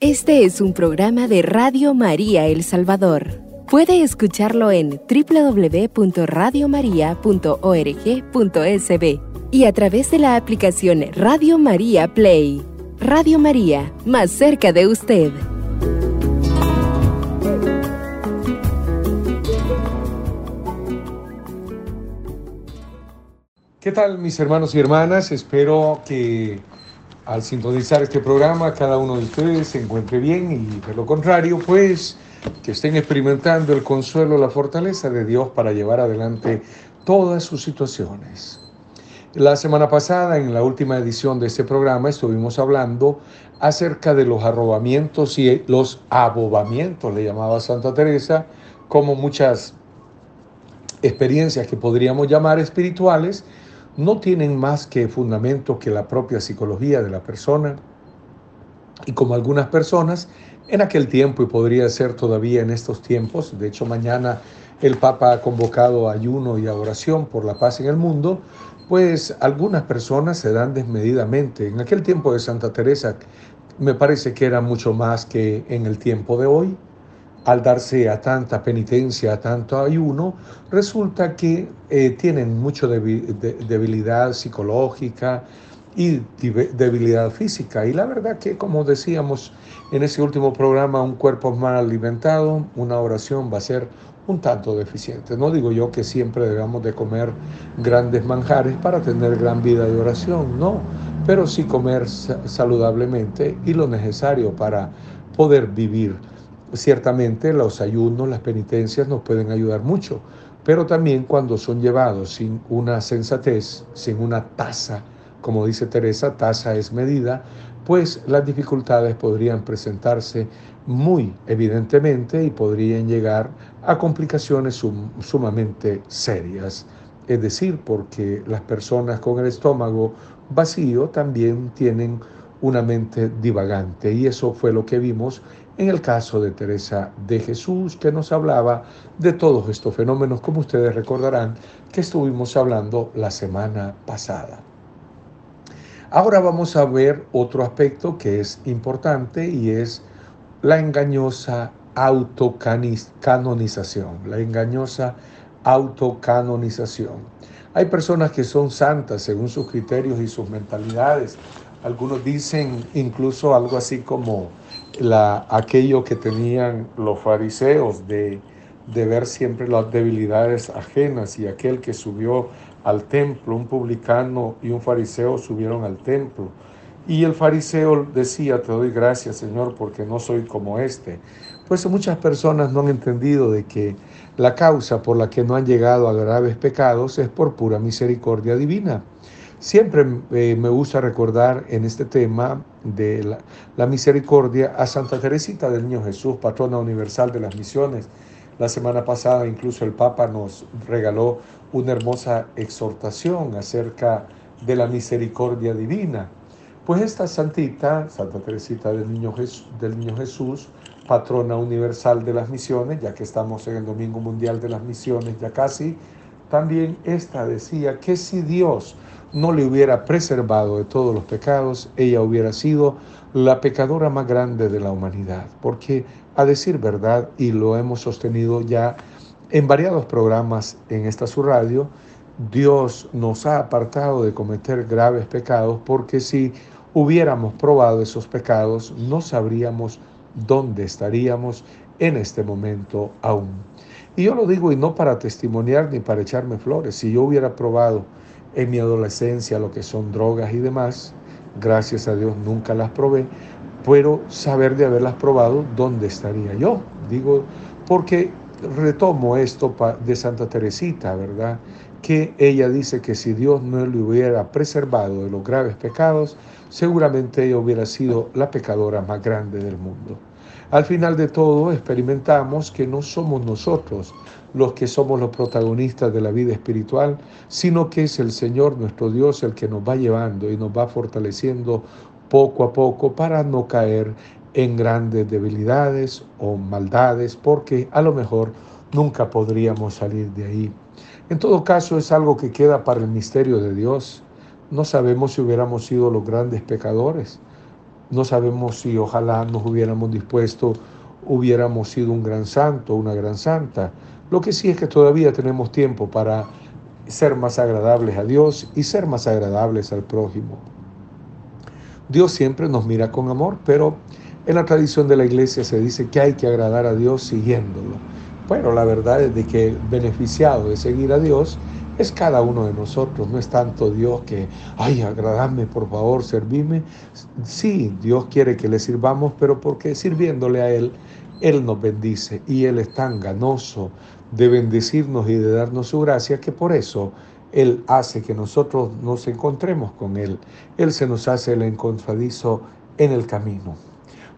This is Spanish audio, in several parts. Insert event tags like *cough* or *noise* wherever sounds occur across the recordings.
Este es un programa de Radio María El Salvador. Puede escucharlo en www.radiomaria.org.sb y a través de la aplicación Radio María Play. Radio María, más cerca de usted. ¿Qué tal mis hermanos y hermanas? Espero que al sintonizar este programa cada uno de ustedes se encuentre bien y de lo contrario, pues que estén experimentando el consuelo, la fortaleza de Dios para llevar adelante todas sus situaciones. La semana pasada, en la última edición de este programa, estuvimos hablando acerca de los arrobamientos y los abobamientos, le llamaba Santa Teresa, como muchas experiencias que podríamos llamar espirituales, no tienen más que fundamento que la propia psicología de la persona y como algunas personas en aquel tiempo y podría ser todavía en estos tiempos, de hecho mañana el Papa ha convocado ayuno y oración por la paz en el mundo, pues algunas personas se dan desmedidamente. En aquel tiempo de Santa Teresa me parece que era mucho más que en el tiempo de hoy al darse a tanta penitencia, a tanto ayuno, resulta que eh, tienen mucha debilidad psicológica y debilidad física. Y la verdad que, como decíamos en ese último programa, un cuerpo mal alimentado, una oración va a ser un tanto deficiente. No digo yo que siempre debamos de comer grandes manjares para tener gran vida de oración, no, pero sí comer saludablemente y lo necesario para poder vivir Ciertamente los ayunos, las penitencias nos pueden ayudar mucho, pero también cuando son llevados sin una sensatez, sin una tasa, como dice Teresa, tasa es medida, pues las dificultades podrían presentarse muy evidentemente y podrían llegar a complicaciones sumamente serias. Es decir, porque las personas con el estómago vacío también tienen una mente divagante y eso fue lo que vimos en el caso de Teresa de Jesús, que nos hablaba de todos estos fenómenos, como ustedes recordarán que estuvimos hablando la semana pasada. Ahora vamos a ver otro aspecto que es importante y es la engañosa autocanonización, la engañosa autocanonización. Hay personas que son santas según sus criterios y sus mentalidades. Algunos dicen incluso algo así como la, aquello que tenían los fariseos de, de ver siempre las debilidades ajenas y aquel que subió al templo, un publicano y un fariseo subieron al templo. Y el fariseo decía, te doy gracias Señor porque no soy como este. Pues muchas personas no han entendido de que la causa por la que no han llegado a graves pecados es por pura misericordia divina. Siempre eh, me gusta recordar en este tema de la, misericordia a Santa Teresita del Niño Jesús, patrona universal de las misiones. La semana pasada incluso el Papa nos regaló una hermosa exhortación acerca de la misericordia divina. Pues esta santita, Santa Teresita del Niño, Jesús, del Niño Jesús, patrona universal de las misiones, ya que estamos en el Domingo Mundial de las Misiones ya casi, también esta decía que si Dios no le hubiera preservado de todos los pecados, ella hubiera sido la pecadora más grande de la humanidad. Porque, a decir verdad, y lo hemos sostenido ya en variados programas en esta su radio, Dios nos ha apartado de cometer graves pecados porque si hubiéramos probado esos pecados, no sabríamos dónde estaríamos en este momento aún. Y yo lo digo y no para testimoniar ni para echarme flores. Si yo hubiera probado en mi adolescencia lo que son drogas y demás. Gracias a Dios nunca las probé, pero saber de haberlas probado, ¿dónde estaría yo? Digo, porque retomo esto de Santa Teresita, ¿verdad? Que ella dice que si Dios no le hubiera preservado de los graves pecados, seguramente ella hubiera sido la pecadora más grande del mundo. Al final de todo, experimentamos que no somos nosotros los que somos los protagonistas de la vida espiritual, sino que es el Señor nuestro Dios el que nos va llevando y nos va fortaleciendo poco a poco para no caer en grandes debilidades o maldades, porque a lo mejor nunca podríamos salir de ahí. En todo caso, es algo que queda para el misterio de Dios. No sabemos si hubiéramos sido los grandes pecadores, no sabemos si ojalá nos hubiéramos dispuesto, hubiéramos sido un gran santo, una gran santa. Lo que sí es que todavía tenemos tiempo para ser más agradables a Dios y ser más agradables al prójimo. Dios siempre nos mira con amor, pero en la tradición de la iglesia se dice que hay que agradar a Dios siguiéndolo. Bueno, la verdad es de que el beneficiado de seguir a Dios es cada uno de nosotros, no es tanto Dios que, ay, agradadme, por favor, servime. Sí, Dios quiere que le sirvamos, pero porque sirviéndole a Él, Él nos bendice y Él es tan ganoso de bendecirnos y de darnos su gracia que por eso Él hace que nosotros nos encontremos con Él. Él se nos hace el encontradizo en el camino.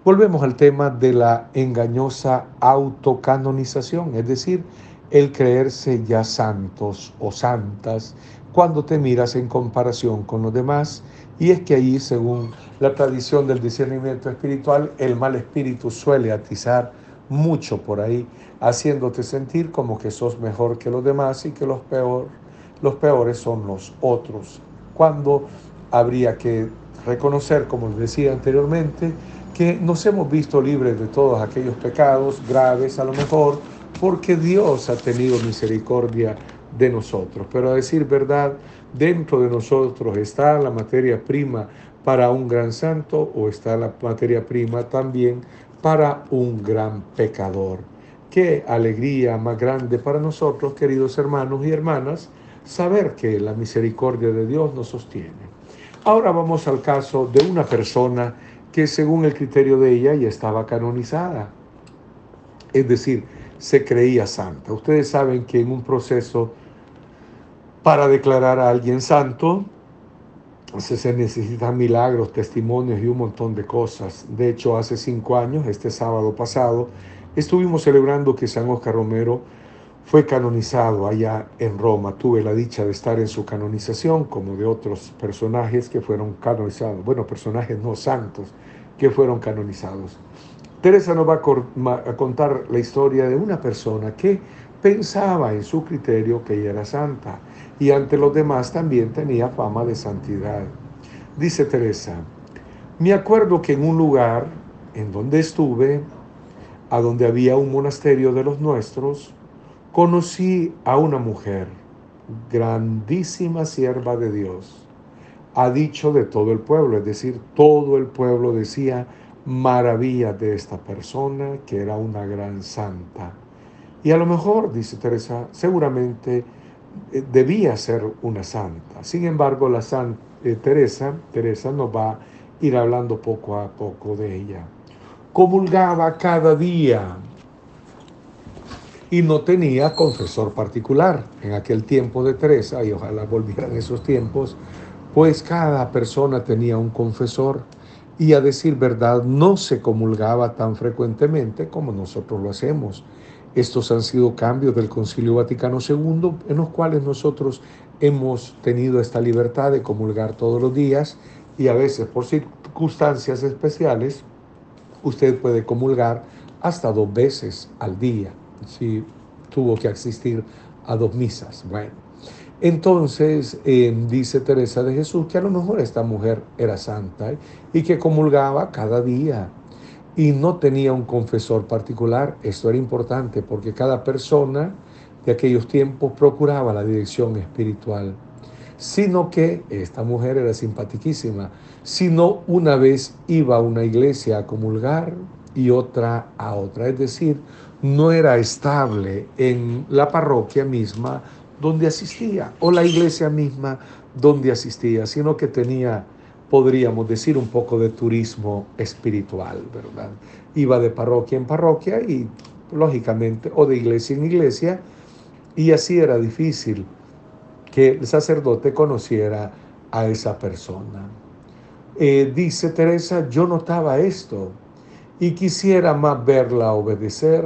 Volvemos al tema de la engañosa autocanonización, es decir, el creerse ya santos o santas cuando te miras en comparación con los demás. Y es que allí, según la tradición del discernimiento espiritual, el mal espíritu suele atizar mucho por ahí, haciéndote sentir como que sos mejor que los demás y que los, peor, los peores son los otros. Cuando habría que reconocer, como les decía anteriormente, que nos hemos visto libres de todos aquellos pecados graves a lo mejor, porque Dios ha tenido misericordia de nosotros. Pero a decir verdad, dentro de nosotros está la materia prima para un gran santo o está la materia prima también para un gran pecador. Qué alegría más grande para nosotros, queridos hermanos y hermanas, saber que la misericordia de Dios nos sostiene. Ahora vamos al caso de una persona que según el criterio de ella ya estaba canonizada. Es decir, se creía santa. Ustedes saben que en un proceso para declarar a alguien santo se necesitan milagros, testimonios y un montón de cosas. De hecho, hace cinco años, este sábado pasado, estuvimos celebrando que San Oscar Romero fue canonizado allá en Roma. Tuve la dicha de estar en su canonización, como de otros personajes que fueron canonizados. Bueno, personajes no santos que fueron canonizados. Teresa nos va a contar la historia de una persona que pensaba en su criterio que ella era santa y ante los demás también tenía fama de santidad. Dice Teresa, me acuerdo que en un lugar en donde estuve, a donde había un monasterio de los nuestros, conocí a una mujer, grandísima sierva de Dios, ha dicho de todo el pueblo, es decir, todo el pueblo decía, maravilla de esta persona que era una gran santa. Y a lo mejor, dice Teresa, seguramente eh, debía ser una santa. Sin embargo, la santa eh, Teresa, Teresa nos va a ir hablando poco a poco de ella. Comulgaba cada día y no tenía confesor particular. En aquel tiempo de Teresa, y ojalá volvieran esos tiempos, pues cada persona tenía un confesor y a decir verdad no se comulgaba tan frecuentemente como nosotros lo hacemos. Estos han sido cambios del Concilio Vaticano II en los cuales nosotros hemos tenido esta libertad de comulgar todos los días y a veces por circunstancias especiales usted puede comulgar hasta dos veces al día si tuvo que asistir a dos misas. Bueno, entonces eh, dice Teresa de Jesús que a lo mejor esta mujer era santa y que comulgaba cada día y no tenía un confesor particular. Esto era importante porque cada persona de aquellos tiempos procuraba la dirección espiritual, sino que esta mujer era simpaticísima, sino una vez iba a una iglesia a comulgar y otra a otra, es decir, no era estable en la parroquia misma, donde asistía, o la iglesia misma donde asistía, sino que tenía, podríamos decir, un poco de turismo espiritual, ¿verdad? Iba de parroquia en parroquia y, lógicamente, o de iglesia en iglesia, y así era difícil que el sacerdote conociera a esa persona. Eh, dice Teresa, yo notaba esto y quisiera más verla obedecer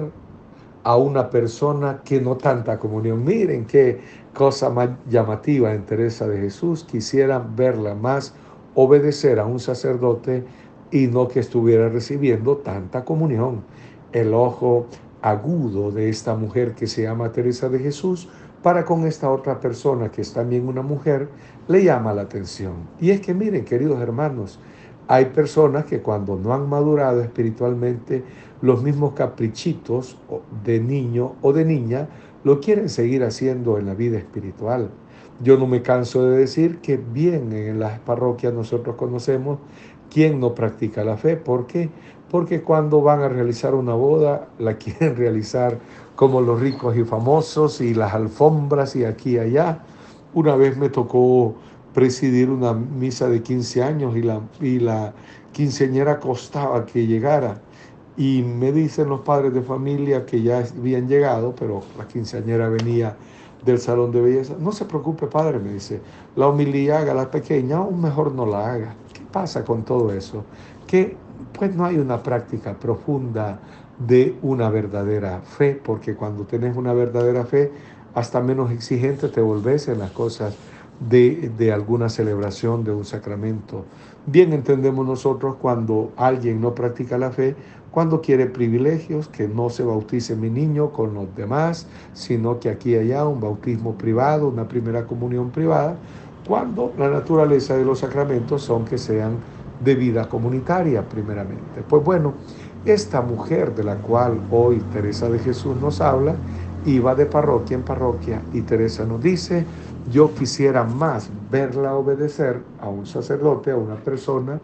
a una persona que no tanta comunión. Miren qué cosa más llamativa en Teresa de Jesús. Quisiera verla más obedecer a un sacerdote y no que estuviera recibiendo tanta comunión. El ojo agudo de esta mujer que se llama Teresa de Jesús para con esta otra persona que es también una mujer, le llama la atención. Y es que miren, queridos hermanos, hay personas que cuando no han madurado espiritualmente, los mismos caprichitos de niño o de niña lo quieren seguir haciendo en la vida espiritual. Yo no me canso de decir que bien en las parroquias nosotros conocemos quién no practica la fe. ¿Por qué? Porque cuando van a realizar una boda, la *laughs* quieren realizar como los ricos y famosos y las alfombras y aquí y allá. Una vez me tocó presidir una misa de 15 años y la, y la quinceañera costaba que llegara. Y me dicen los padres de familia que ya habían llegado, pero la quinceañera venía del salón de belleza. No se preocupe, padre, me dice, la homilía haga la pequeña o mejor no la haga. ¿Qué pasa con todo eso? Que pues no hay una práctica profunda de una verdadera fe, porque cuando tenés una verdadera fe, hasta menos exigente te volvés en las cosas de, alguna celebración de un sacramento. Bien entendemos nosotros cuando alguien no practica la fe, cuando quiere privilegios, que no se bautice mi niño con los demás, sino que aquí y allá un bautismo privado, una primera comunión privada, cuando la naturaleza de los sacramentos son que sean de vida comunitaria primeramente. Pues bueno, esta mujer de la cual hoy Teresa de Jesús nos habla, iba de parroquia en parroquia y Teresa nos dice, yo quisiera más verla obedecer a un sacerdote, a una persona,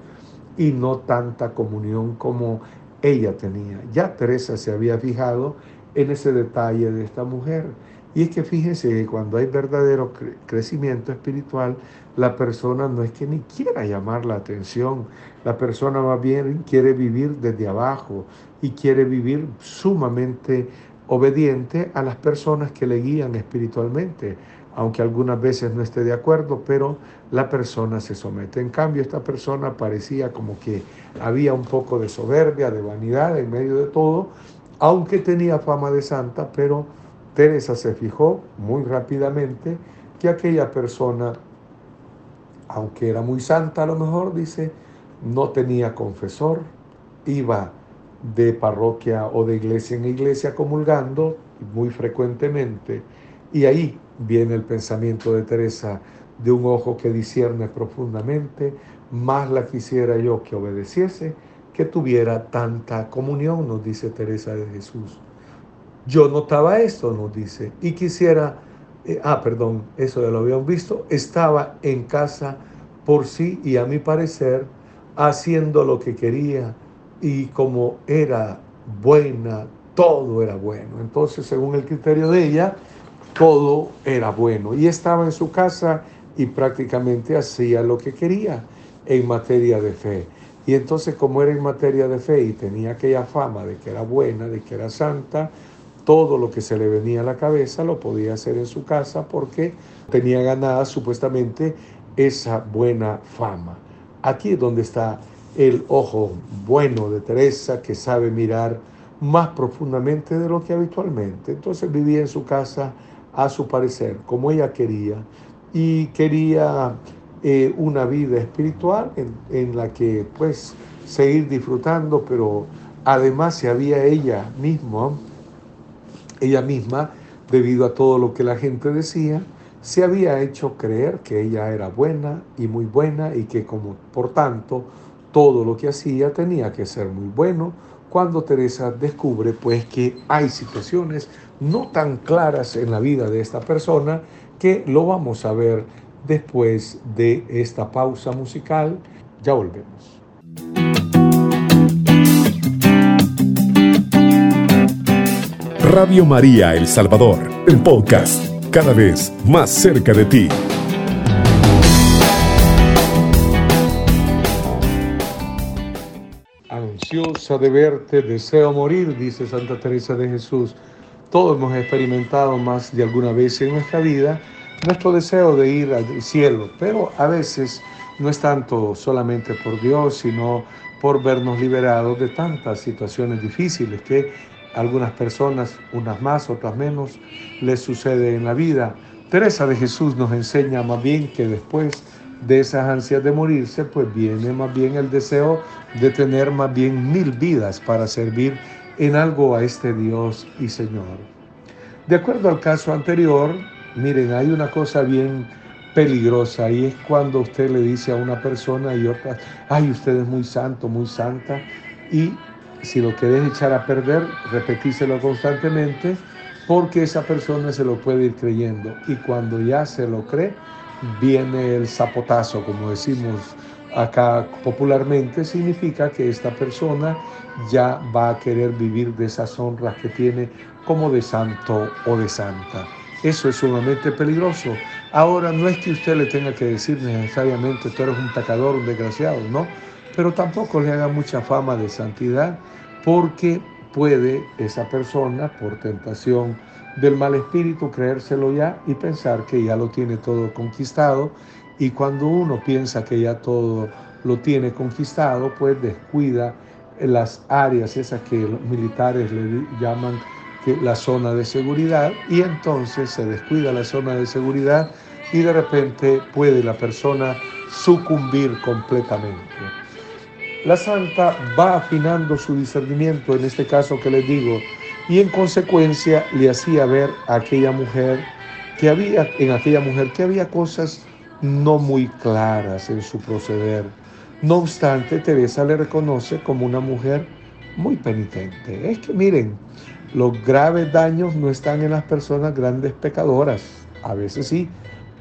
y no tanta comunión como ella tenía. Ya Teresa se había fijado en ese detalle de esta mujer. Y es que fíjense que cuando hay verdadero crecimiento espiritual, la persona no es que ni quiera llamar la atención, la persona más bien quiere vivir desde abajo y quiere vivir sumamente obediente a las personas que le guían espiritualmente aunque algunas veces no esté de acuerdo, pero la persona se somete. En cambio, esta persona parecía como que había un poco de soberbia, de vanidad en medio de todo, aunque tenía fama de santa, pero Teresa se fijó muy rápidamente que aquella persona, aunque era muy santa a lo mejor, dice, no tenía confesor, iba de parroquia o de iglesia en iglesia comulgando muy frecuentemente, y ahí viene el pensamiento de Teresa de un ojo que discierne profundamente, más la quisiera yo que obedeciese, que tuviera tanta comunión, nos dice Teresa de Jesús. Yo notaba esto, nos dice, y quisiera, eh, ah, perdón, eso ya lo habíamos visto, estaba en casa por sí y a mi parecer haciendo lo que quería y como era buena, todo era bueno. Entonces, según el criterio de ella, todo era bueno. Y estaba en su casa y prácticamente hacía lo que quería en materia de fe. Y entonces como era en materia de fe y tenía aquella fama de que era buena, de que era santa, todo lo que se le venía a la cabeza lo podía hacer en su casa porque tenía ganada supuestamente esa buena fama. Aquí es donde está el ojo bueno de Teresa que sabe mirar más profundamente de lo que habitualmente. Entonces vivía en su casa a su parecer, como ella quería, y quería eh, una vida espiritual en, la que pues seguir disfrutando, pero además se había ella misma, ella misma, debido a todo lo que la gente decía, se había hecho creer que ella era buena y muy buena y que como por tanto todo lo que hacía tenía que ser muy bueno, cuando Teresa descubre pues que hay situaciones no tan claras en la vida de esta persona que lo vamos a ver después de esta pausa musical. Ya volvemos. Radio María El Salvador, el podcast, cada vez más cerca de ti. Ansiosa de verte, deseo morir, dice Santa Teresa de Jesús. Todos hemos experimentado más de alguna vez en nuestra vida nuestro deseo de ir al cielo, pero a veces no es tanto solamente por Dios, sino por vernos liberados de tantas situaciones difíciles que algunas personas, unas más, otras menos, les sucede en la vida. Teresa de Jesús nos enseña más bien que después de esas ansias de morirse, pues viene más bien el deseo de tener más bien mil vidas para servir en algo a este Dios y Señor. De acuerdo al caso anterior, miren, hay una cosa bien peligrosa y es cuando usted le dice a una persona y otra, ay, usted es muy santo, muy santa, y si lo querés echar a perder, repetíselo constantemente, porque esa persona se lo puede ir creyendo y cuando ya se lo cree, viene el zapotazo, como decimos acá popularmente, significa que esta persona ya va a querer vivir de esas honras que tiene como de santo o de santa. Eso es sumamente peligroso. Ahora, no es que usted le tenga que decir necesariamente tú eres un pecador, un desgraciado, no, pero tampoco le haga mucha fama de santidad porque puede esa persona, por tentación del mal espíritu, creérselo ya y pensar que ya lo tiene todo conquistado. Y cuando uno piensa que ya todo lo tiene conquistado, pues descuida las áreas esas que los militares le llaman que la zona de seguridad y entonces se descuida la zona de seguridad y de repente puede la persona sucumbir completamente. La santa va afinando su discernimiento, en este caso que les digo, y en consecuencia le hacía ver a aquella mujer que había, en aquella mujer que había cosas no muy claras en su proceder. No obstante, Teresa le reconoce como una mujer muy penitente. Es que miren, los graves daños no están en las personas grandes pecadoras, a veces sí,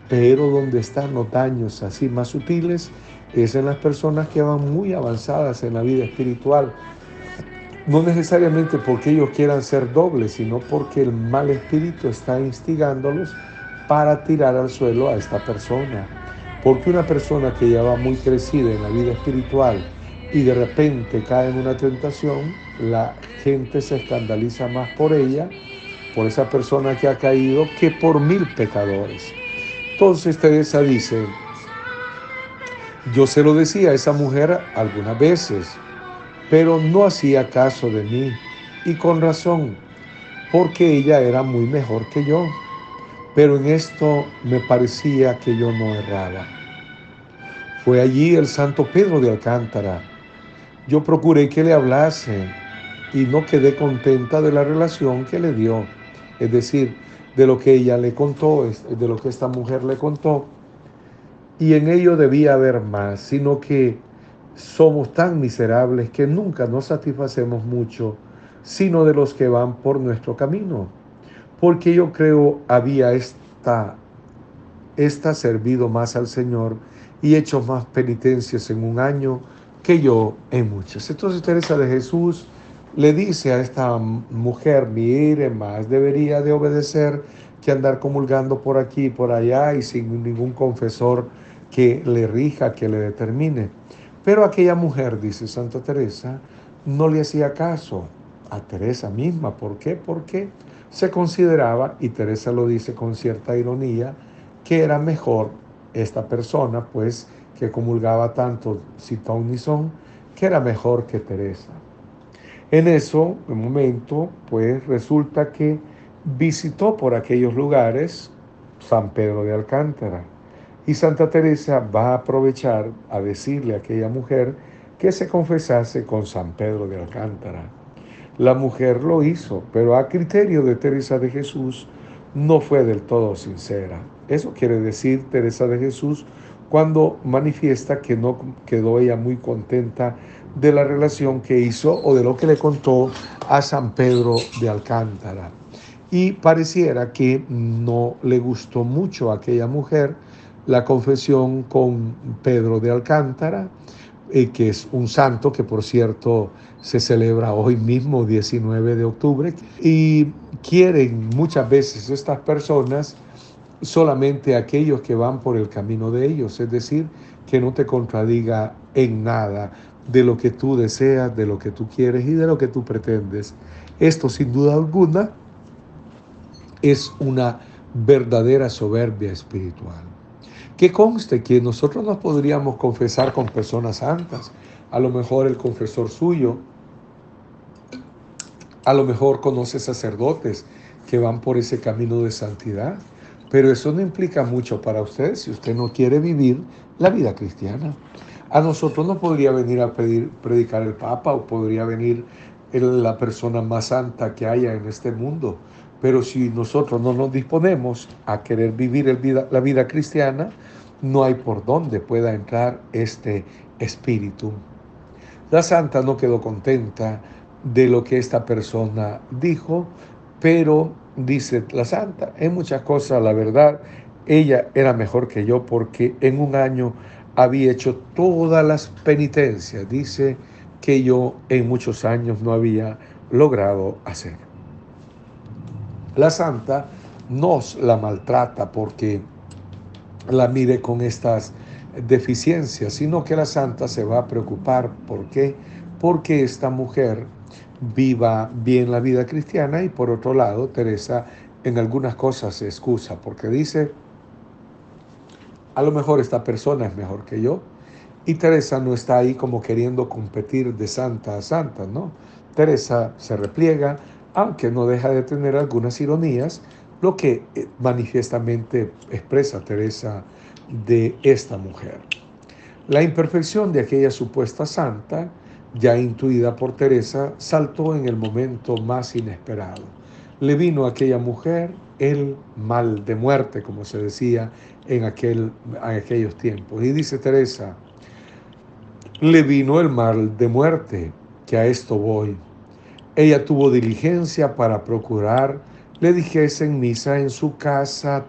pero donde están los daños así más sutiles es en las personas que van muy avanzadas en la vida espiritual. No necesariamente porque ellos quieran ser dobles, sino porque el mal espíritu está instigándolos para tirar al suelo a esta persona. Porque una persona que ya va muy crecida en la vida espiritual y de repente cae en una tentación, la gente se escandaliza más por ella, por esa persona que ha caído, que por mil pecadores. Entonces Teresa dice, yo se lo decía a esa mujer algunas veces, pero no hacía caso de mí, y con razón, porque ella era muy mejor que yo, pero en esto me parecía que yo no erraba. Fue allí el santo Pedro de Alcántara. Yo procuré que le hablase y no quedé contenta de la relación que le dio, es decir, de lo que ella le contó, de lo que esta mujer le contó y en ello debía haber más, sino que somos tan miserables que nunca nos satisfacemos mucho, sino de los que van por nuestro camino. Porque yo creo había esta, esta servido más al Señor y hecho más penitencias en un año que yo en muchas. Entonces Teresa de Jesús le dice a esta mujer, mire, más debería de obedecer que andar comulgando por aquí y por allá y sin ningún confesor que le rija, que le determine. Pero aquella mujer, dice Santa Teresa, no le hacía caso a Teresa misma. ¿Por qué? Porque se consideraba, y Teresa lo dice con cierta ironía, que era mejor esta persona, pues, que comulgaba tanto Citón ni Son, que era mejor que Teresa. En eso, un momento, pues resulta que visitó por aquellos lugares San Pedro de Alcántara y Santa Teresa va a aprovechar a decirle a aquella mujer que se confesase con San Pedro de Alcántara. La mujer lo hizo, pero a criterio de Teresa de Jesús no fue del todo sincera. Eso quiere decir Teresa de Jesús cuando manifiesta que no quedó ella muy contenta de la relación que hizo o de lo que le contó a San Pedro de Alcántara. Y pareciera que no le gustó mucho a aquella mujer la confesión con Pedro de Alcántara, eh, que es un santo que por cierto se celebra hoy mismo, 19 de octubre, y quieren muchas veces estas personas solamente aquellos que van por el camino de ellos, es decir, que no te contradiga en nada de lo que tú deseas, de lo que tú quieres y de lo que tú pretendes. Esto sin duda alguna es una verdadera soberbia espiritual. Que conste que nosotros nos podríamos confesar con personas santas. A lo mejor el confesor suyo, a lo mejor conoce sacerdotes que van por ese camino de santidad. Pero eso no implica mucho para usted si usted no quiere vivir la vida cristiana. A nosotros no podría venir a pedir, predicar el Papa o podría venir la persona más santa que haya en este mundo. Pero si nosotros no nos disponemos a querer vivir la vida cristiana, no hay por dónde pueda entrar este espíritu. La santa no quedó contenta de lo que esta persona dijo, pero dice la santa, en muchas cosas la verdad, ella era mejor que yo porque en un año había hecho todas las penitencias, dice que yo en muchos años no había logrado hacer. La santa nos la maltrata porque la mire con estas deficiencias, sino que la santa se va a preocupar. ¿Por qué? Porque esta mujer viva bien la vida cristiana y por otro lado, Teresa en algunas cosas se excusa porque dice, a lo mejor esta persona es mejor que yo y Teresa no está ahí como queriendo competir de santa a santa, ¿no? Teresa se repliega, aunque no deja de tener algunas ironías, lo que eh, manifiestamente expresa Teresa de esta mujer. La imperfección de aquella supuesta santa, ya intuida por Teresa, saltó en el momento más inesperado. Le vino a aquella mujer el mal de muerte, como se decía en, aquel, en aquellos tiempos. Y dice Teresa, le vino el mal de muerte, que a esto voy. Ella tuvo diligencia para procurar le dijesen misa en su casa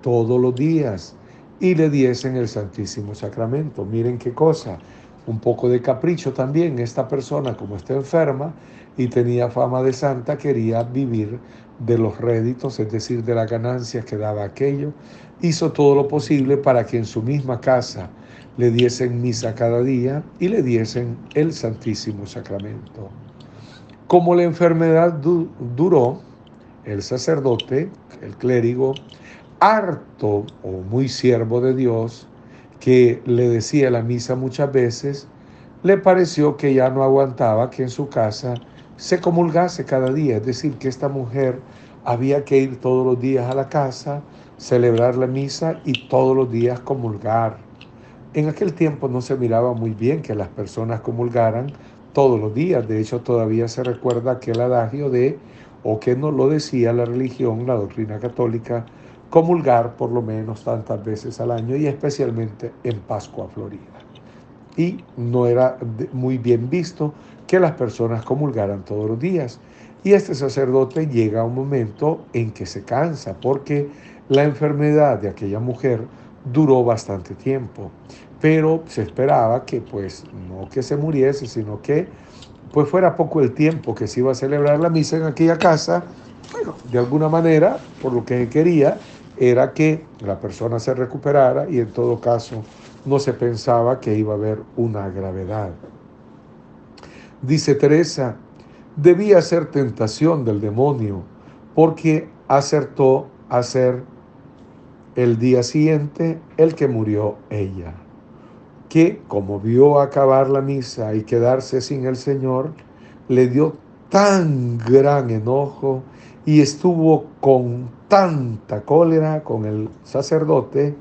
todos los días y le diesen el Santísimo Sacramento. Miren qué cosa, un poco de capricho también. Esta persona, como está enferma y tenía fama de santa, quería vivir de los réditos, es decir, de las ganancias que daba aquello. Hizo todo lo posible para que en su misma casa le diesen misa cada día y le diesen el Santísimo Sacramento. Como la enfermedad duró, el sacerdote, el clérigo, harto o muy siervo de Dios, que le decía la misa muchas veces, le pareció que ya no aguantaba que en su casa se comulgase cada día, es decir, que esta mujer había que ir todos los días a la casa, celebrar la misa y todos los días comulgar. En aquel tiempo no se miraba muy bien que las personas comulgaran todos los días, de hecho todavía se recuerda aquel adagio de o que nos lo decía la religión, la doctrina católica, comulgar por lo menos tantas veces al año y especialmente en Pascua Florida. Y no era muy bien visto que las personas comulgaran todos los días. Y este sacerdote llega a un momento en que se cansa porque la enfermedad de aquella mujer duró bastante tiempo, pero se esperaba que pues no que se muriese, sino que pues fuera poco el tiempo que se iba a celebrar la misa en aquella casa, bueno, de alguna manera, por lo que quería, era que la persona se recuperara y en todo caso no se pensaba que iba a haber una gravedad. Dice Teresa, debía ser tentación del demonio porque acertó a ser el día siguiente el que murió ella que como vio acabar la misa y quedarse sin el Señor, le dio tan gran enojo y estuvo con tanta cólera con el sacerdote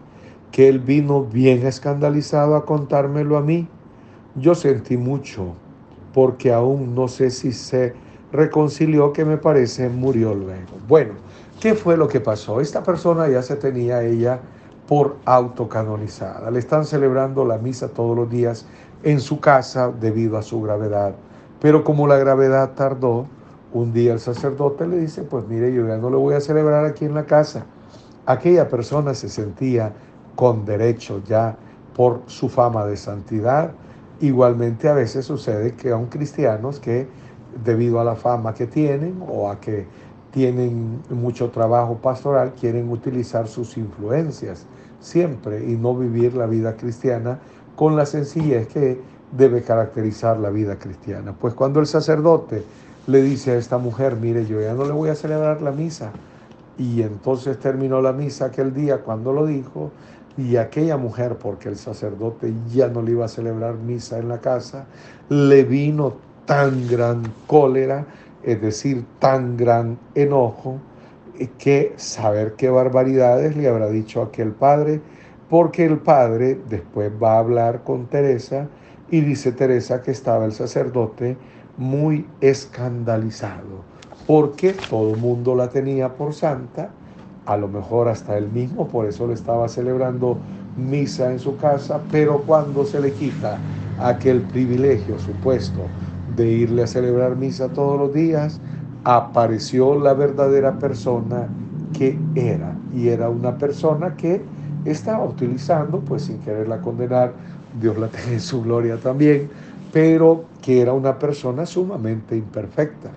que él vino bien escandalizado a contármelo a mí. Yo sentí mucho porque aún no sé si se reconcilió que me parece murió luego. Bueno, ¿qué fue lo que pasó? Esta persona ya se tenía ella por autocanonizada. Le están celebrando la misa todos los días en su casa debido a su gravedad. Pero como la gravedad tardó, un día el sacerdote le dice, pues mire, yo ya no le voy a celebrar aquí en la casa. Aquella persona se sentía con derecho ya por su fama de santidad. Igualmente a veces sucede que aún cristianos que debido a la fama que tienen o a que tienen mucho trabajo pastoral quieren utilizar sus influencias siempre y no vivir la vida cristiana con la sencillez que debe caracterizar la vida cristiana. Pues cuando el sacerdote le dice a esta mujer, mire, yo ya no le voy a celebrar la misa, y entonces terminó la misa aquel día cuando lo dijo, y aquella mujer, porque el sacerdote ya no le iba a celebrar misa en la casa, le vino tan gran cólera, es decir, tan gran enojo, que saber qué barbaridades le habrá dicho aquel padre, porque el padre después va a hablar con Teresa y dice Teresa que estaba el sacerdote muy escandalizado, porque todo el mundo la tenía por santa, a lo mejor hasta él mismo, por eso le estaba celebrando misa en su casa, pero cuando se le quita aquel privilegio supuesto de irle a celebrar misa todos los días, apareció la verdadera persona que era. Y era una persona que estaba utilizando, pues sin quererla condenar, Dios la *laughs* tenga en su gloria también, pero que era una persona sumamente imperfecta.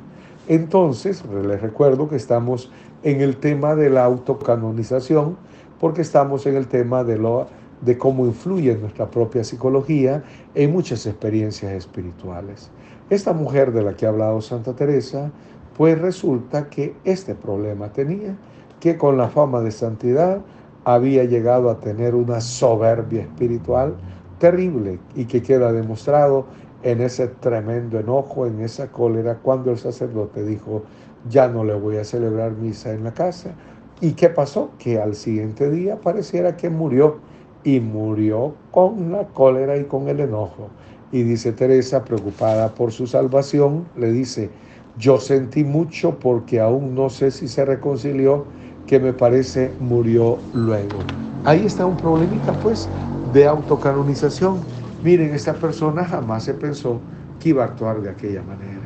Entonces, les recuerdo que estamos en el tema de la autocanonización, porque estamos en el tema de, lo, de cómo influye nuestra propia psicología en muchas experiencias espirituales. Esta mujer de la que ha hablado Santa Teresa, pues resulta que este problema tenía, que con la fama de santidad había llegado a tener una soberbia espiritual terrible y que queda demostrado en ese tremendo enojo, en esa cólera, cuando el sacerdote dijo, ya no le voy a celebrar misa en la casa. ¿Y qué pasó? Que al siguiente día pareciera que murió y murió con la cólera y con el enojo. Y dice Teresa, preocupada por su salvación, le dice, yo sentí mucho porque aún no sé si se reconcilió, que me parece murió luego. Ahí está un problemita pues de autocanonización. Miren, esta persona jamás se pensó que iba a actuar de aquella manera,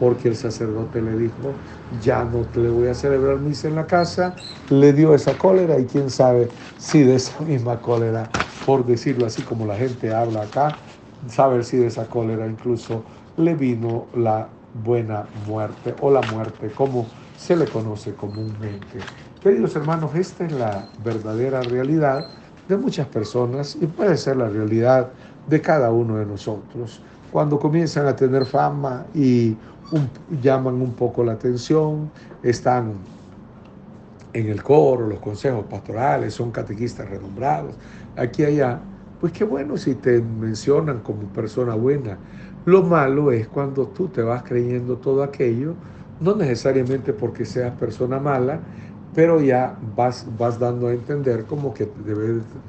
porque el sacerdote le dijo, ya no te le voy a celebrar misa en la casa, le dio esa cólera y quién sabe si de esa *laughs* misma cólera, por decirlo así como la gente habla acá, saber si de esa cólera incluso le vino la buena muerte o la muerte como se le conoce comúnmente. Queridos hermanos, esta es la verdadera realidad de muchas personas y puede ser la realidad de cada uno de nosotros. Cuando comienzan a tener fama y llaman un poco la atención, están en el coro, los consejos pastorales, son catequistas renombrados, aquí y allá, pues qué bueno si te mencionan como persona buena. Lo malo es cuando tú te vas creyendo todo aquello, no necesariamente porque seas persona mala, pero ya vas, vas dando a entender como que te,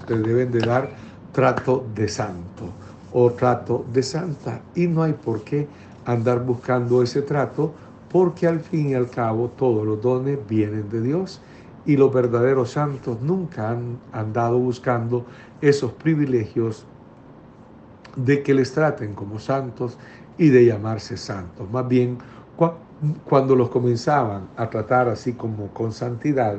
te deben de dar trato de santo o trato de santa. Y no hay por qué andar buscando ese trato porque al fin y al cabo todos los dones vienen de Dios y los verdaderos santos nunca han andado buscando esos privilegios de que les traten como santos y de llamarse santos. Más bien, cuando los comenzaban a tratar así como con santidad,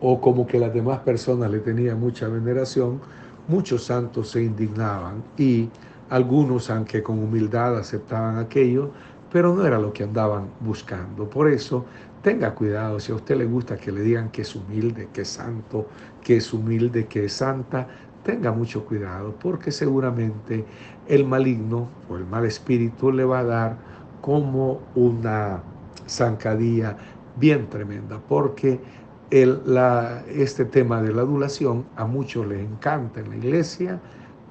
o como que las demás personas le tenían mucha veneración, muchos santos se indignaban y algunos, aunque con humildad aceptaban aquello, pero no era lo que andaban buscando. Por eso, tenga cuidado, si a usted le gusta que le digan que es humilde, que es santo, que es humilde, que es santa, tenga mucho cuidado, porque seguramente el maligno o el mal espíritu le va a dar como una zancadilla bien tremenda, porque el, este tema de la adulación a muchos les encanta en la iglesia,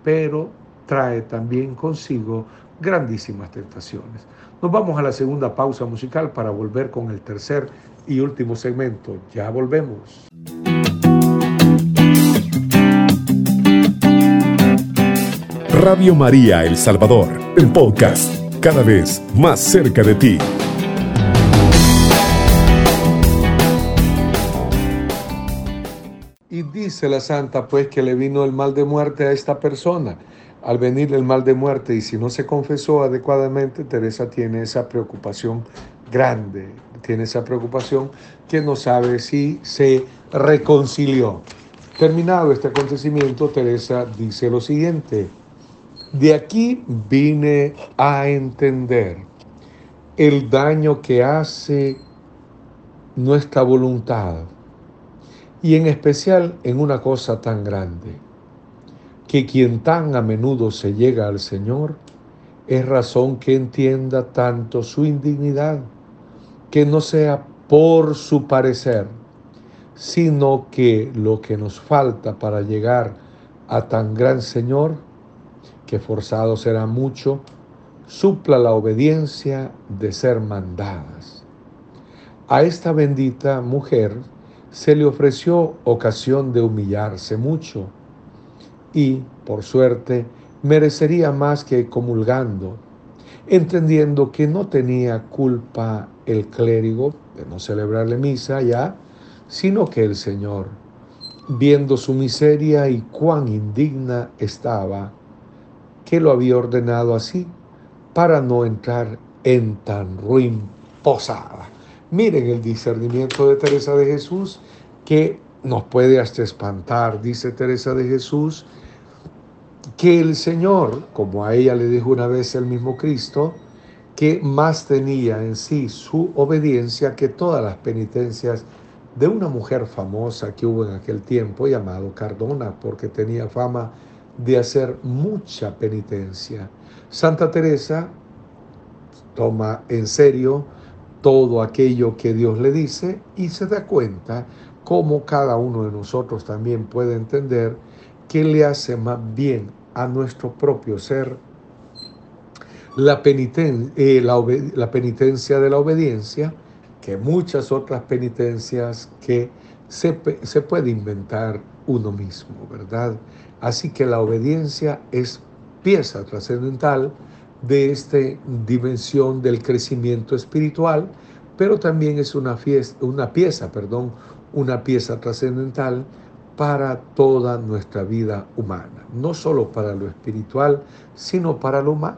pero trae también consigo grandísimas tentaciones. Nos vamos a la segunda pausa musical para volver con el tercer y último segmento. Ya volvemos. Radio María El Salvador, el podcast cada vez más cerca de ti. Y dice la santa pues que le vino el mal de muerte a esta persona. Al venir el mal de muerte y si no se confesó adecuadamente, Teresa tiene esa preocupación grande, tiene esa preocupación que no sabe si se reconcilió. Terminado este acontecimiento, Teresa dice lo siguiente. De aquí vine a entender el daño que hace nuestra voluntad y en especial en una cosa tan grande, que quien tan a menudo se llega al Señor es razón que entienda tanto su indignidad, que no sea por su parecer, sino que lo que nos falta para llegar a tan gran Señor que forzado será mucho, supla la obediencia de ser mandadas. A esta bendita mujer se le ofreció ocasión de humillarse mucho y, por suerte, merecería más que comulgando, entendiendo que no tenía culpa el clérigo de no celebrarle misa ya, sino que el Señor, viendo su miseria y cuán indigna estaba, que lo había ordenado así para no entrar en tan ruin posada. Miren el discernimiento de Teresa de Jesús que nos puede hasta espantar, dice Teresa de Jesús, que el Señor, como a ella le dijo una vez el mismo Cristo, que más tenía en sí su obediencia que todas las penitencias de una mujer famosa que hubo en aquel tiempo llamado Cardona, porque tenía fama de hacer mucha penitencia. Santa Teresa toma en serio todo aquello que Dios le dice y se da cuenta cómo cada uno de nosotros también puede entender que le hace más bien a nuestro propio ser la, eh, la penitencia de la obediencia que muchas otras penitencias que se, se puede inventar uno mismo, ¿verdad? Así que la obediencia es pieza trascendental de esta dimensión del crecimiento espiritual, pero también es una, fiesta, una pieza, perdón, una pieza trascendental para toda nuestra vida humana, no solo para lo espiritual, sino para lo humano.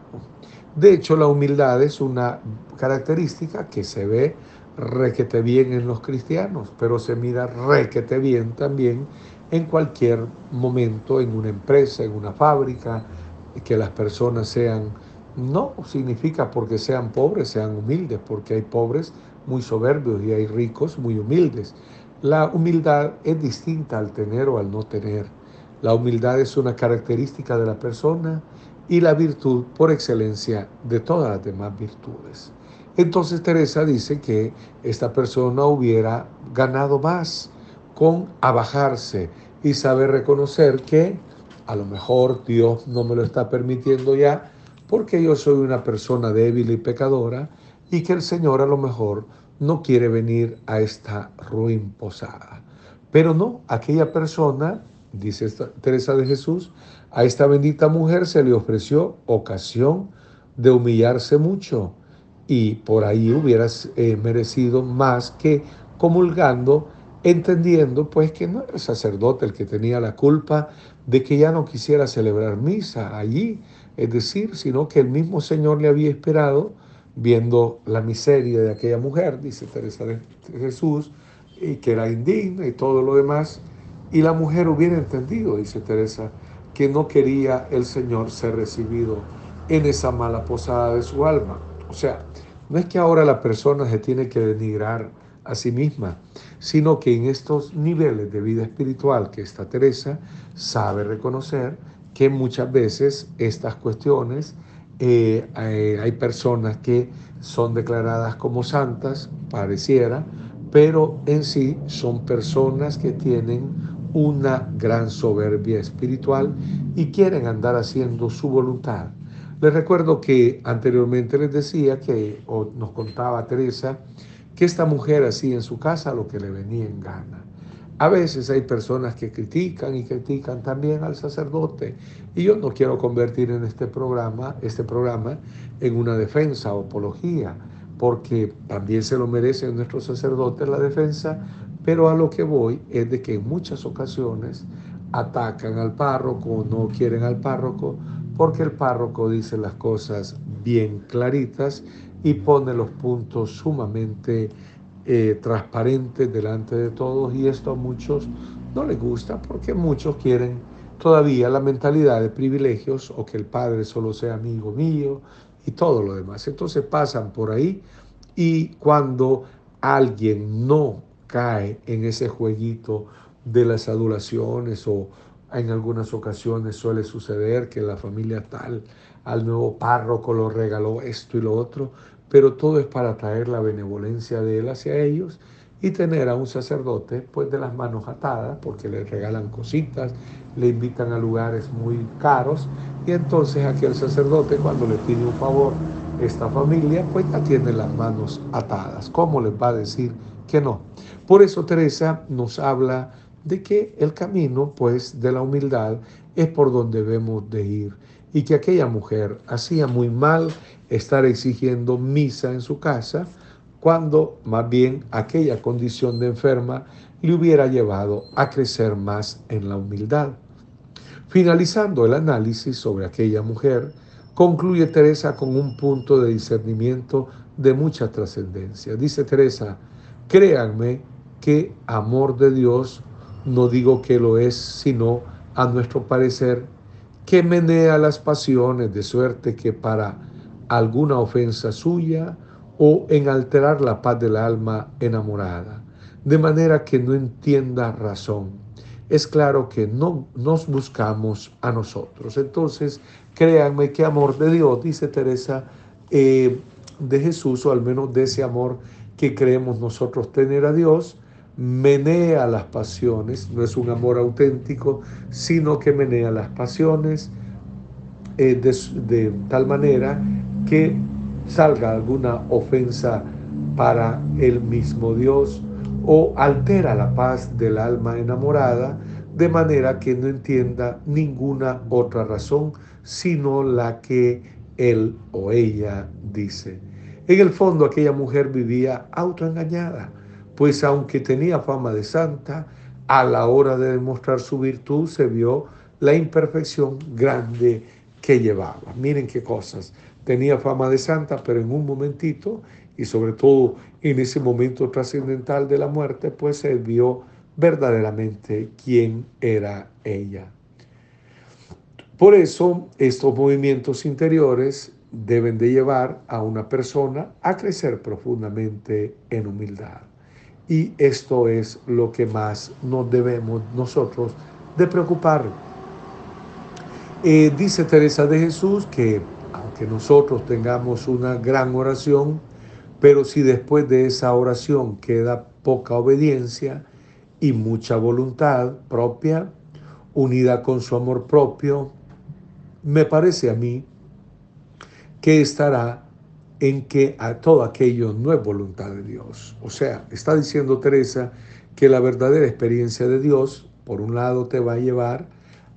De hecho, la humildad es una característica que se ve requete bien en los cristianos, pero se mira requete bien también en cualquier momento, en una empresa, en una fábrica, que las personas sean, no significa porque sean pobres, sean humildes, porque hay pobres muy soberbios y hay ricos muy humildes. La humildad es distinta al tener o al no tener. La humildad es una característica de la persona y la virtud por excelencia de todas las demás virtudes. Entonces Teresa dice que esta persona hubiera ganado más con abajarse y saber reconocer que a lo mejor Dios no me lo está permitiendo ya porque yo soy una persona débil y pecadora y que el Señor a lo mejor no quiere venir a esta ruin posada. Pero no, aquella persona, dice Teresa de Jesús, a esta bendita mujer se le ofreció ocasión de humillarse mucho y por ahí hubieras eh, merecido más que comulgando, entendiendo pues que no era el sacerdote el que tenía la culpa de que ya no quisiera celebrar misa allí, es decir, sino que el mismo Señor le había esperado viendo la miseria de aquella mujer, dice Teresa de Jesús, y que era indigna y todo lo demás, y la mujer hubiera entendido, dice Teresa, que no quería el Señor ser recibido en esa mala posada de su alma. O sea, no es que ahora la persona se tiene que denigrar a sí misma, sino que en estos niveles de vida espiritual que está Teresa sabe reconocer que muchas veces estas cuestiones eh, eh, hay personas que son declaradas como santas, pareciera, pero en sí son personas que tienen una gran soberbia espiritual y quieren andar haciendo su voluntad. Les recuerdo que anteriormente les decía que, o nos contaba Teresa, que esta mujer hacía en su casa lo que le venía en gana. A veces hay personas que critican y critican también al sacerdote. Y yo no quiero convertir en este programa, este programa en una defensa o apología, porque también se lo merecen nuestros sacerdotes la defensa, pero a lo que voy es de que en muchas ocasiones atacan al párroco o no quieren al párroco porque el párroco dice las cosas bien claritas y pone los puntos sumamente eh, delante de todos y esto a muchos no les gusta porque muchos quieren todavía la mentalidad de privilegios o que el padre solo sea amigo mío y todo lo demás. Entonces pasan por ahí y cuando alguien no cae en ese jueguito de las adulaciones o en algunas ocasiones suele suceder que la familia tal al nuevo párroco lo regaló esto y lo otro, pero todo es para traer la benevolencia de él hacia ellos y tener a un sacerdote pues de las manos atadas porque le regalan cositas, le invitan a lugares muy caros y entonces aquel sacerdote cuando le pide un favor esta familia pues ya tiene las manos atadas. ¿Cómo les va a decir que no? Por eso Teresa nos habla de que el camino pues de la humildad es por donde debemos de ir y que aquella mujer hacía muy mal estar exigiendo misa en su casa, cuando más bien aquella condición de enferma le hubiera llevado a crecer más en la humildad. Finalizando el análisis sobre aquella mujer, concluye Teresa con un punto de discernimiento de mucha trascendencia. Dice Teresa, créanme que amor de Dios, no digo que lo es, sino a nuestro parecer, que menea las pasiones de suerte que para alguna ofensa suya o en alterar la paz del alma enamorada, de manera que no entienda razón. Es claro que no nos buscamos a nosotros. Entonces, créanme que amor de Dios, dice Teresa, eh, de Jesús, o al menos de ese amor que creemos nosotros tener a Dios, menea las pasiones, no es un amor auténtico, sino que menea las pasiones eh, de, tal manera que salga alguna ofensa para el mismo Dios o altera la paz del alma enamorada de manera que no entienda ninguna otra razón sino la que él o ella dice. En el fondo aquella mujer vivía autoengañada pues aunque tenía fama de santa, a la hora de demostrar su virtud se vio la imperfección grande que llevaba. Miren qué cosas. Tenía fama de santa, pero en un momentito, y sobre todo en ese momento trascendental de la muerte, pues se vio verdaderamente quién era ella. Por eso estos movimientos interiores deben de llevar a una persona a crecer profundamente en humildad. Y esto es lo que más nos debemos nosotros de preocupar. Eh, dice Teresa de Jesús que aunque nosotros tengamos una gran oración, pero si después de esa oración queda poca obediencia y mucha voluntad propia, unida con su amor propio, me parece a mí que estará en que a todo aquello no es voluntad de Dios. O sea, está diciendo Teresa que la verdadera experiencia de Dios, por un lado, te va a llevar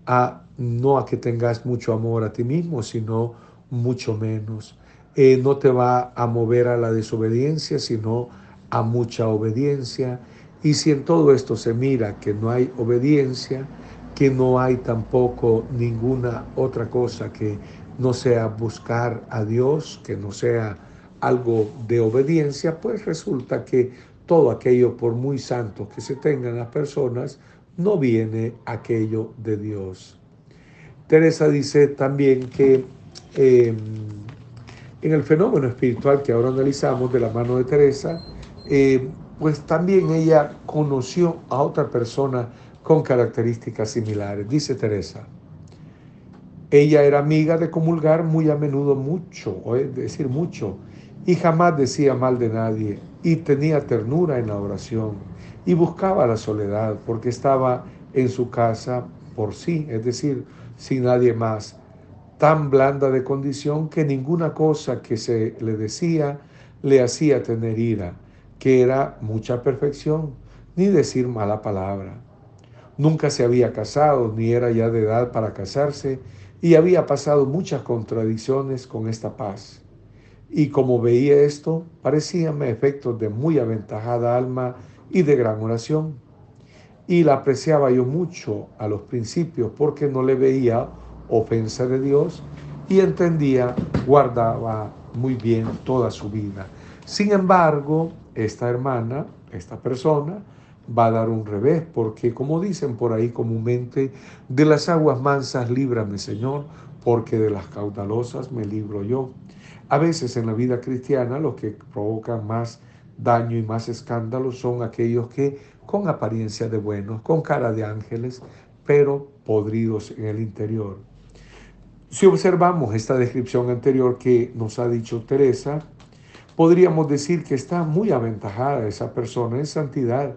a no a que tengas mucho amor a ti mismo, sino mucho menos. Eh, no te va a mover a la desobediencia, sino a mucha obediencia. Y si en todo esto se mira que no hay obediencia, que no hay tampoco ninguna otra cosa que no sea buscar a Dios, que no sea algo de obediencia, pues resulta que todo aquello, por muy santo que se tengan las personas, no viene aquello de Dios. Teresa dice también que em, en el fenómeno espiritual que ahora analizamos de la mano de Teresa, em, pues también ella conoció a otra persona con características similares. Dice Teresa, ella era amiga de comulgar muy a menudo mucho, es decir, mucho, y jamás decía mal de nadie, y tenía ternura en la oración, y buscaba la soledad, porque estaba en su casa por sí, es decir, sin nadie más, tan blanda de condición que ninguna cosa que se le decía le hacía tener ira, que era mucha perfección, ni decir mala palabra. Nunca se había casado, ni era ya de edad para casarse, y había pasado muchas contradicciones con esta paz. Y como veía esto, parecíanme efectos de muy aventajada alma y de gran oración. Y la apreciaba yo mucho a los principios porque no le veía ofensa de Dios y entendía, guardaba muy bien toda su vida. Sin embargo, esta hermana, esta persona, va a dar un revés, porque como dicen por ahí comúnmente, de las aguas mansas líbrame Señor, porque de las caudalosas me libro yo. A veces en la vida cristiana lo que provoca más daño y más escándalo son aquellos que con apariencia de buenos, con cara de ángeles, pero podridos en el interior. Si observamos esta descripción anterior que nos ha dicho Teresa, podríamos decir que está muy aventajada esa persona en santidad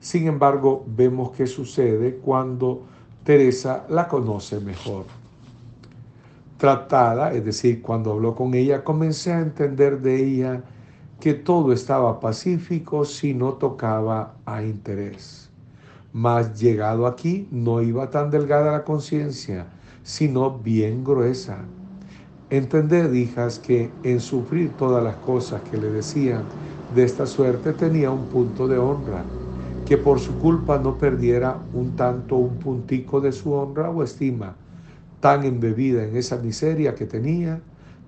sin embargo, vemos qué sucede cuando Teresa la conoce mejor. Tratada, es decir, cuando habló con ella, comencé a entender de ella que todo estaba pacífico si no tocaba a interés. Mas llegado aquí, no iba tan delgada la conciencia, sino bien gruesa. Entended, hijas, que en sufrir todas las cosas que le decían de esta suerte tenía un punto de honra, que por su culpa no perdiera un tanto un puntico de su honra o estima, tan embebida en esa miseria que tenía,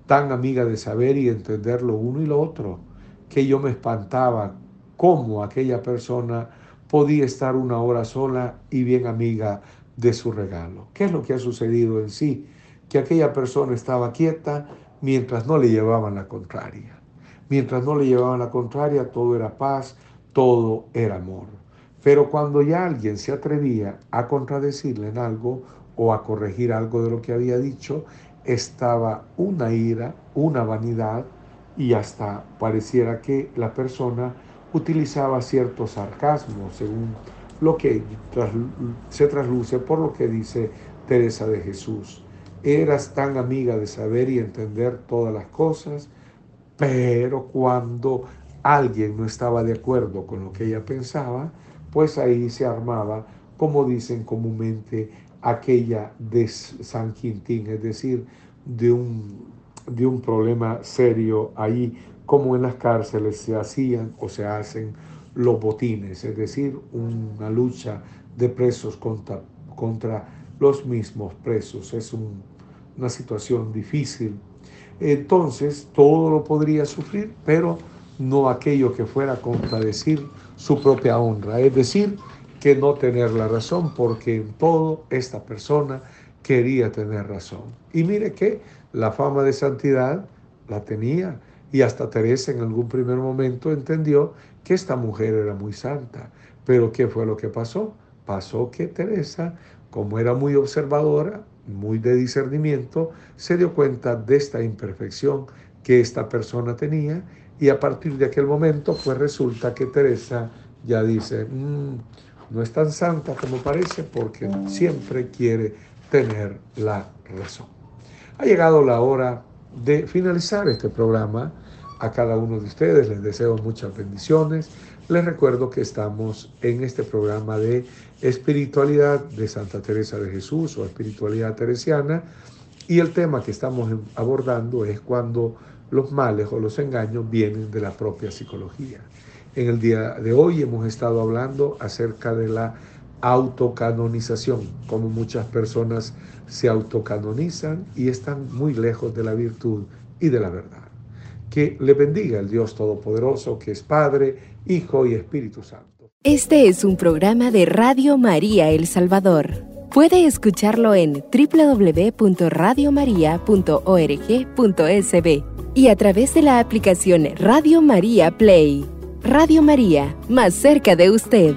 tan amiga de saber y entender lo uno y lo otro, que yo me espantaba cómo aquella persona podía estar una hora sola y bien amiga de su regalo. ¿Qué es lo que ha sucedido en sí? Que aquella persona estaba quieta mientras no le llevaban la contraria. Mientras no le llevaban la contraria, todo era paz, todo era amor. Pero cuando ya alguien se atrevía a contradecirle en algo o a corregir algo de lo que había dicho, estaba una ira, una vanidad y hasta pareciera que la persona utilizaba ciertos sarcasmos según lo que se trasluce por lo que dice Teresa de Jesús. Eras tan amiga de saber y entender todas las cosas, pero cuando alguien no estaba de acuerdo con lo que ella pensaba, pues ahí se armaba, como dicen comúnmente, aquella de San Quintín, es decir, de un, de un problema serio ahí, como en las cárceles se hacían o se hacen los botines, es decir, una lucha de presos contra, contra los mismos presos. Es una situación difícil. Entonces, todo lo podría sufrir, pero no aquello que fuera contradecir su propia honra, es decir, que no tener la razón, porque en todo esta persona quería tener razón. Y mire que la fama de santidad la tenía, y hasta Teresa en algún primer momento entendió que esta mujer era muy santa. Pero ¿qué fue lo que pasó? Pasó que Teresa, como era muy observadora, muy de discernimiento, se dio cuenta de esta imperfección que esta persona tenía y a partir de aquel momento pues resulta que Teresa ya dice, mm, no es tan santa como parece porque siempre quiere tener la razón. Ha llegado la hora de finalizar este programa a cada uno de ustedes. Les deseo muchas bendiciones. Les recuerdo que estamos en este programa de espiritualidad de Santa Teresa de Jesús o espiritualidad teresiana y el tema que estamos abordando es cuando los males o los engaños vienen de la propia psicología. En el día de hoy hemos estado hablando acerca de la autocanonización, como muchas personas se autocanonizan y están muy lejos de la virtud y de la verdad. Que le bendiga el Dios Todopoderoso, que es Padre, Hijo y Espíritu Santo. Este es un programa de Radio María El Salvador. Puede escucharlo en www.radiomaria.org.sb y a través de la aplicación Radio María Play. Radio María, más cerca de usted.